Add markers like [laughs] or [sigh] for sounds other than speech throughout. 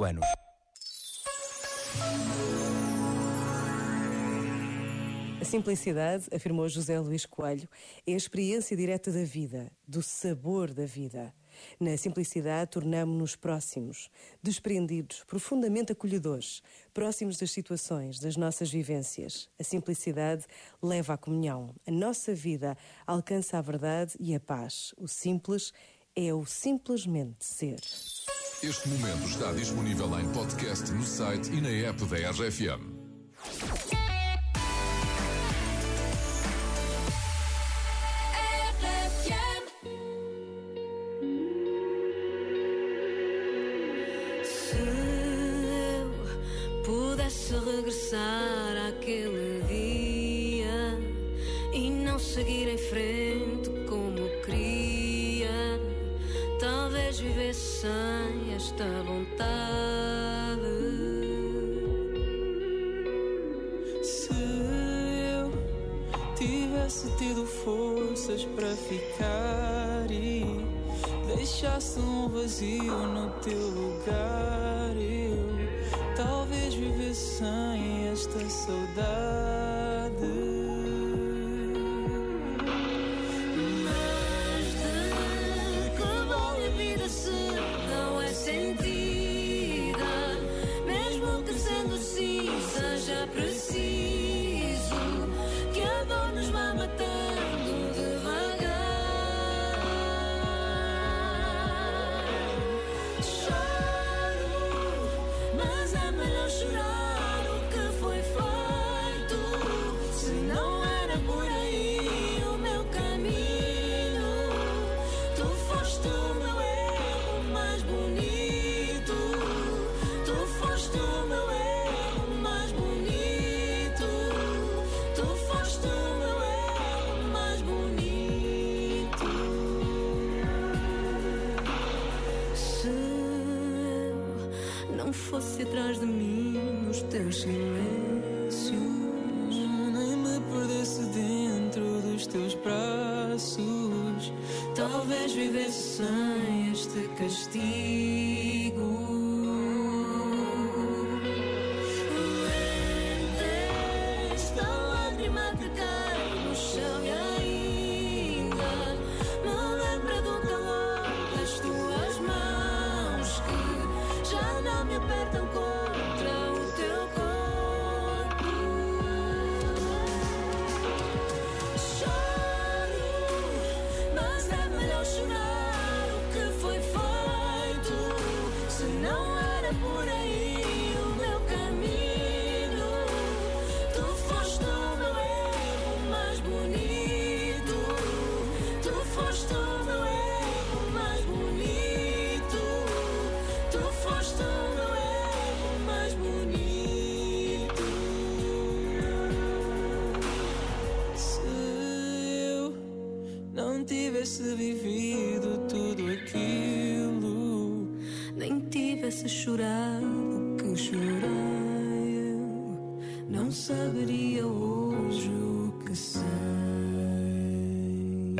25 anos. A simplicidade, afirmou José Luís Coelho, é a experiência direta da vida, do sabor da vida. Na simplicidade, tornamo-nos próximos, desprendidos, profundamente acolhedores, próximos das situações, das nossas vivências. A simplicidade leva à comunhão. A nossa vida alcança a verdade e a paz. O simples é o simplesmente ser. Este momento está disponível em podcast no site e na app da RFM. Se eu pudesse regressar àquele dia e não seguir em frente talvez vivesse sem esta vontade. Se eu tivesse tido forças para ficar e deixasse um vazio no teu lugar, não fosse atrás de mim nos teus silêncios. Nem me perdesse dentro dos teus braços. Talvez vivesse sem este castigo. Me apertam contra tivesse vivido tudo aquilo. nem tivesse chorado que chorei, não saberia hoje o que sei.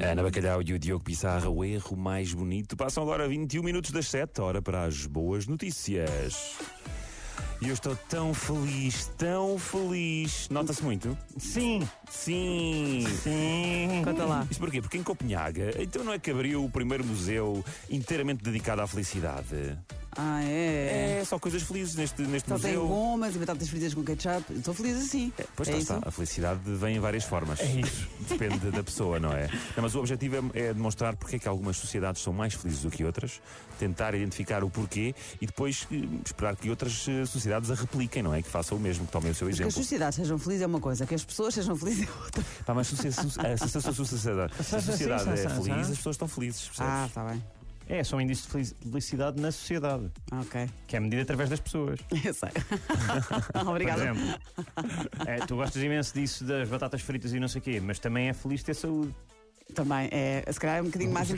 Ana Bacalhau e o Diogo Pissarra, o erro mais bonito. Passam agora 21 minutos das 7, hora para as boas notícias. E eu estou tão feliz, tão feliz. Nota-se muito? Sim, Sim. sim. Conta lá. Isto porquê? Porque em Copenhaga, então não é que abriu o primeiro museu inteiramente dedicado à felicidade? Ah, é? É, só coisas felizes neste, neste Só tem museu. gomas e batatas fritas com ketchup. Estou feliz assim. É, Pois é isso? está, a felicidade vem em várias formas. É isso. Depende da pessoa, não é? Não, mas o objetivo é, é demonstrar porque é que algumas sociedades são mais felizes do que outras, tentar identificar o porquê e depois eh, esperar que outras eh, sociedades a repliquem, não é? Que façam o mesmo, que tomem o seu Que as exemplo. sociedades sejam felizes é uma coisa, que as pessoas sejam felizes é outra. Pá, mas se, a sociedade, a sociedade é feliz, as pessoas estão felizes, percebes? Ah, está bem. É, são indícios de felici- felicidade na sociedade, Ok. que é medida através das pessoas. [laughs] Eu sei. [laughs] Por Obrigada. exemplo, é, tu gostas imenso disso das batatas fritas e não sei o quê, mas também é feliz ter saúde. Também é, se calhar é um bocadinho mais,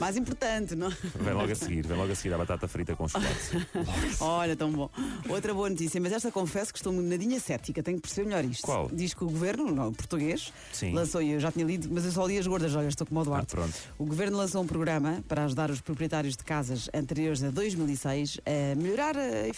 mais importante, não? Vem logo a seguir, vem logo a seguir a batata frita com chocolate. [laughs] Olha, tão bom. Outra boa notícia, mas esta confesso que estou nadinha cética, tenho que perceber melhor isto. Qual? Diz que o governo, não, o português, Sim. lançou, eu já tinha lido, mas eu só li as gordas, olha, estou como o Duarte. Ah, pronto. O governo lançou um programa para ajudar os proprietários de casas anteriores a 2006 a melhorar a eficiência